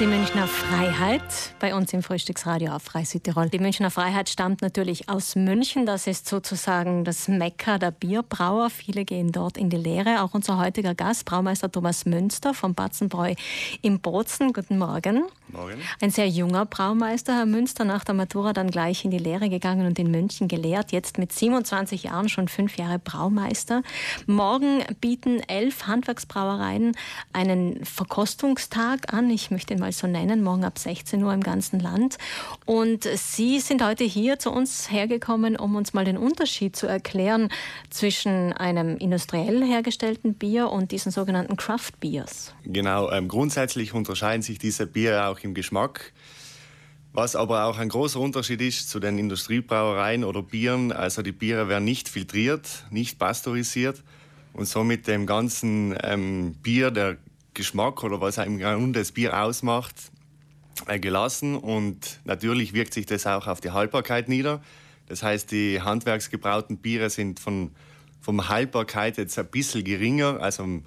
Die Münchner Freiheit bei uns im Frühstücksradio auf Frei Südtirol. Die Münchner Freiheit stammt natürlich aus München. Das ist sozusagen das Mekka der Bierbrauer. Viele gehen dort in die Lehre. Auch unser heutiger Gast, Braumeister Thomas Münster vom Batzenbräu im Bozen. Guten Morgen. Morgen. Ein sehr junger Braumeister, Herr Münster, nach der Matura dann gleich in die Lehre gegangen und in München gelehrt. Jetzt mit 27 Jahren schon fünf Jahre Braumeister. Morgen bieten elf Handwerksbrauereien einen Verkostungstag an. Ich möchte ihn mal so nennen, morgen ab 16 Uhr im ganzen Land. Und Sie sind heute hier zu uns hergekommen, um uns mal den Unterschied zu erklären zwischen einem industriell hergestellten Bier und diesen sogenannten Craft Beers. Genau, ähm, grundsätzlich unterscheiden sich diese Biere auch im Geschmack. Was aber auch ein großer Unterschied ist zu den Industriebrauereien oder Bieren, also die Biere werden nicht filtriert, nicht pasteurisiert und somit dem ganzen ähm, Bier der Geschmack oder was im Grunde das Bier ausmacht, äh, gelassen und natürlich wirkt sich das auch auf die Haltbarkeit nieder. Das heißt, die handwerksgebrauten Biere sind von, von Haltbarkeit jetzt ein bisschen geringer, also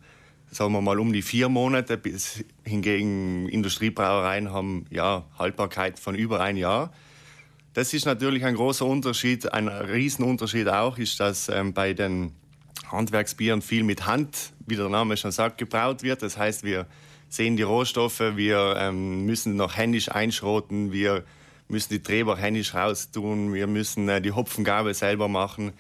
sagen wir mal um die vier Monate, bis hingegen Industriebrauereien haben ja Haltbarkeit von über ein Jahr. Das ist natürlich ein großer Unterschied. Ein Riesenunterschied auch ist, dass ähm, bei den Handwerksbieren viel mit Hand, wie der Name schon sagt, gebraut wird. Das heißt, wir sehen die Rohstoffe, wir ähm, müssen noch händisch einschroten, wir müssen die Treber händisch raustun, wir müssen äh, die Hopfengabe selber machen.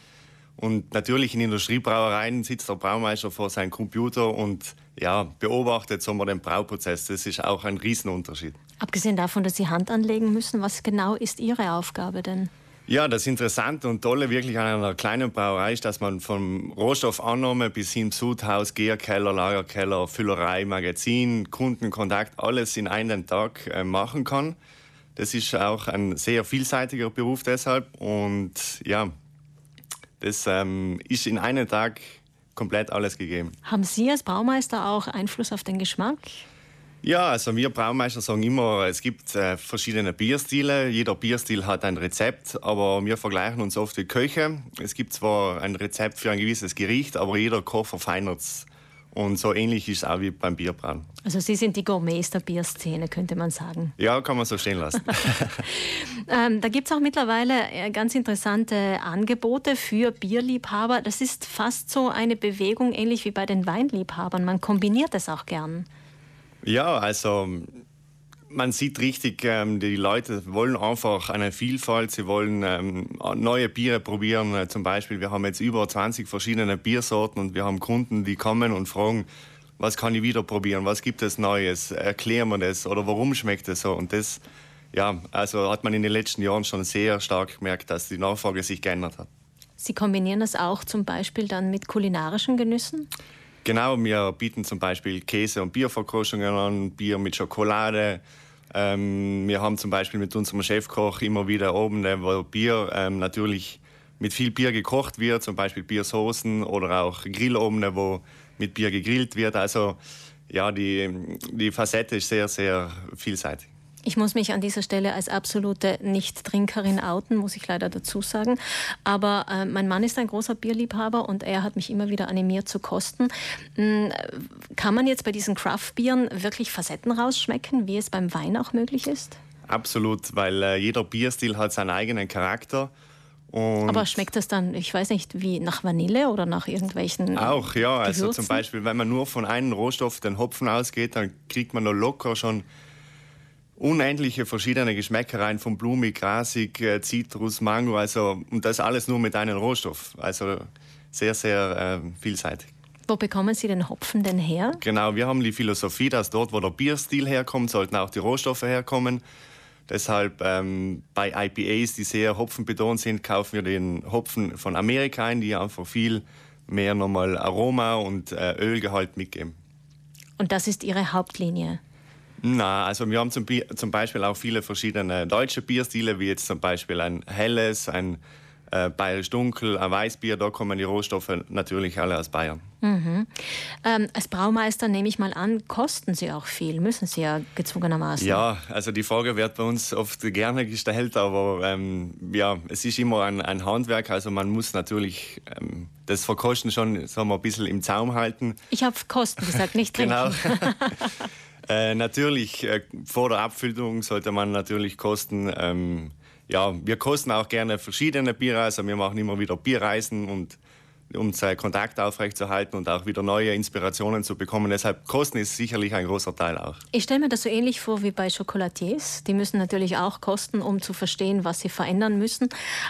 Und natürlich in Industriebrauereien sitzt der Braumeister vor seinem Computer und ja, beobachtet so mal den Brauprozess. Das ist auch ein Riesenunterschied. Abgesehen davon, dass Sie Hand anlegen müssen, was genau ist Ihre Aufgabe denn? Ja, das Interessante und Tolle wirklich an einer kleinen Brauerei ist, dass man vom Rohstoffannahme bis hin Sudhaus, Gärkeller, Lagerkeller, Füllerei, Magazin, Kundenkontakt, alles in einem Tag äh, machen kann. Das ist auch ein sehr vielseitiger Beruf deshalb und ja, das ähm, ist in einem Tag komplett alles gegeben. Haben Sie als Braumeister auch Einfluss auf den Geschmack? Ja, also wir Braumeister sagen immer, es gibt äh, verschiedene Bierstile. Jeder Bierstil hat ein Rezept, aber wir vergleichen uns oft wie Köche. Es gibt zwar ein Rezept für ein gewisses Gericht, aber jeder Koch verfeinert es. Und so ähnlich ist es auch wie beim Bierbrauen. Also Sie sind die Gourmets der Bierszene, könnte man sagen. Ja, kann man so stehen lassen. ähm, da gibt es auch mittlerweile äh, ganz interessante Angebote für Bierliebhaber. Das ist fast so eine Bewegung, ähnlich wie bei den Weinliebhabern. Man kombiniert es auch gern. Ja, also man sieht richtig, ähm, die Leute wollen einfach eine Vielfalt, sie wollen ähm, neue Biere probieren. Äh, zum Beispiel, wir haben jetzt über 20 verschiedene Biersorten und wir haben Kunden, die kommen und fragen, was kann ich wieder probieren, was gibt es Neues, erklären wir das oder warum schmeckt es so. Und das, ja, also hat man in den letzten Jahren schon sehr stark gemerkt, dass die Nachfrage sich geändert hat. Sie kombinieren das auch zum Beispiel dann mit kulinarischen Genüssen? Genau, wir bieten zum Beispiel Käse- und Bierverkostungen an, Bier mit Schokolade, ähm, wir haben zum Beispiel mit unserem Chefkoch immer wieder oben, wo Bier ähm, natürlich mit viel Bier gekocht wird, zum Beispiel Biersoßen oder auch Grillobene, wo mit Bier gegrillt wird. Also ja, die, die Facette ist sehr, sehr vielseitig. Ich muss mich an dieser Stelle als absolute Nicht-Trinkerin outen, muss ich leider dazu sagen. Aber äh, mein Mann ist ein großer Bierliebhaber und er hat mich immer wieder animiert zu kosten. Hm, kann man jetzt bei diesen Craft-Bieren wirklich Facetten rausschmecken, wie es beim Wein auch möglich ist? Absolut, weil äh, jeder Bierstil hat seinen eigenen Charakter. Und Aber schmeckt das dann, ich weiß nicht, wie nach Vanille oder nach irgendwelchen. Auch, ja. Also zum Beispiel, wenn man nur von einem Rohstoff, den Hopfen ausgeht, dann kriegt man noch locker schon unendliche verschiedene Geschmäcker rein, von blumig, grasig, äh, Zitrus, Mango, also und das alles nur mit einem Rohstoff. Also sehr, sehr äh, vielseitig. Wo bekommen Sie den Hopfen denn her? Genau, wir haben die Philosophie, dass dort, wo der Bierstil herkommt, sollten auch die Rohstoffe herkommen. Deshalb ähm, bei IPAs, die sehr hopfenbetont sind, kaufen wir den Hopfen von Amerika ein, die einfach viel mehr nochmal Aroma und äh, Ölgehalt mitgeben. Und das ist Ihre Hauptlinie? Na, also wir haben zum, zum, Beispiel auch viele verschiedene deutsche Bierstile, wie jetzt zum Beispiel ein helles, ein äh, bayerisch dunkel, ein Weißbier. Da kommen die Rohstoffe natürlich alle aus Bayern. Mhm. Ähm, als Braumeister nehme ich mal an, kosten Sie auch viel, müssen Sie ja gezwungenermaßen. Ja, also die Frage wird bei uns oft gerne gestellt, aber ähm, ja, es ist immer ein, ein, Handwerk, also man muss natürlich ähm, das Verkosten schon sagen wir, ein bisschen im Zaum halten. Ich habe Kosten gesagt, nicht trinken. genau. Äh, natürlich, äh, vor der Abfüllung sollte man natürlich kosten. Ähm, ja, wir kosten auch gerne verschiedene Biere. Also wir machen immer wieder Bierreisen und um seinen Kontakt aufrechtzuerhalten und auch wieder neue Inspirationen zu bekommen. Deshalb Kosten ist sicherlich ein großer Teil auch. Ich stelle mir das so ähnlich vor wie bei Chocolatiers. Die müssen natürlich auch kosten, um zu verstehen, was sie verändern müssen.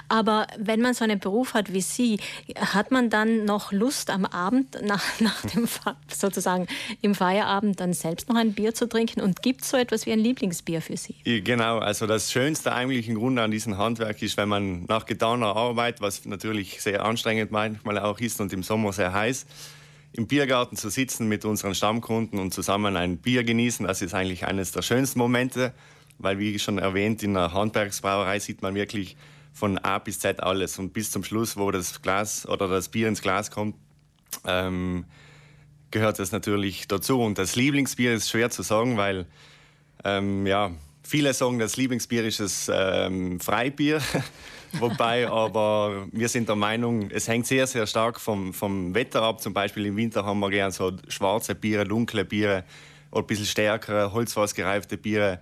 Aber wenn man so einen Beruf hat wie Sie, hat man dann noch Lust am Abend, nach, nach dem sozusagen im Feierabend, dann selbst noch ein Bier zu trinken? Und gibt es so etwas wie ein Lieblingsbier für Sie? Genau, also das Schönste eigentlich im Grunde an diesem Handwerk ist, wenn man nach getaner Arbeit, was natürlich sehr anstrengend manchmal auch auch ist und im Sommer sehr heiß, im Biergarten zu sitzen mit unseren Stammkunden und zusammen ein Bier genießen, das ist eigentlich eines der schönsten Momente, weil wie schon erwähnt, in einer Handwerksbrauerei sieht man wirklich von A bis Z alles und bis zum Schluss, wo das Glas oder das Bier ins Glas kommt, ähm, gehört das natürlich dazu. Und das Lieblingsbier ist schwer zu sagen, weil ähm, ja, viele sagen, das Lieblingsbier ist das ähm, Freibier. Wobei aber wir sind der Meinung, es hängt sehr, sehr stark vom, vom Wetter ab. Zum Beispiel im Winter haben wir gerne so schwarze Biere, dunkle Biere oder ein bisschen stärkere, holzfassgereifte Biere.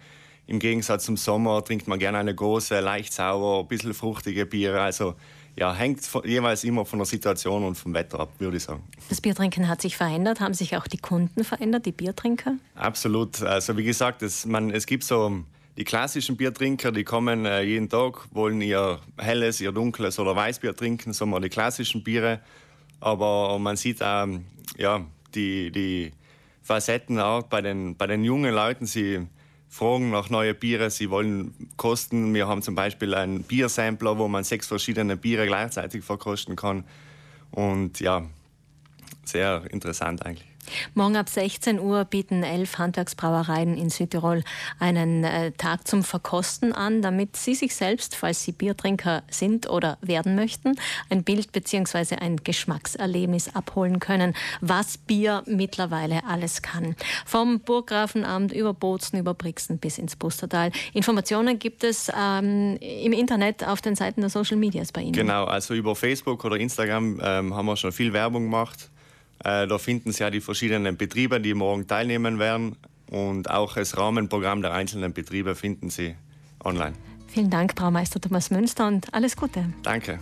Im Gegensatz zum Sommer trinkt man gerne eine große, leicht sauer, ein bisschen fruchtige Biere. Also ja, hängt von, jeweils immer von der Situation und vom Wetter ab, würde ich sagen. Das Biertrinken hat sich verändert. Haben sich auch die Kunden verändert, die Biertrinker? Absolut. Also wie gesagt, es, man, es gibt so die klassischen Biertrinker, die kommen äh, jeden Tag, wollen ihr helles, ihr dunkles oder Weißbier trinken, so mal die klassischen Biere. Aber man sieht auch ja, die, die Facetten auch bei den, bei den jungen Leuten. Sie fragen nach neuen Biere, sie wollen kosten. Wir haben zum Beispiel einen Biersampler, wo man sechs verschiedene Biere gleichzeitig verkosten kann. Und ja, sehr interessant eigentlich. Morgen ab 16 Uhr bieten elf Handwerksbrauereien in Südtirol einen äh, Tag zum Verkosten an, damit Sie sich selbst, falls Sie Biertrinker sind oder werden möchten, ein Bild bzw. ein Geschmackserlebnis abholen können, was Bier mittlerweile alles kann. Vom Burggrafenamt über Bozen, über Brixen bis ins Bustertal. Informationen gibt es ähm, im Internet auf den Seiten der Social Medias bei Ihnen. Genau, also über Facebook oder Instagram ähm, haben wir schon viel Werbung gemacht. Äh, da finden Sie ja die verschiedenen Betriebe, die morgen teilnehmen werden. Und auch das Rahmenprogramm der einzelnen Betriebe finden Sie online. Vielen Dank, Braumeister Thomas Münster, und alles Gute. Danke.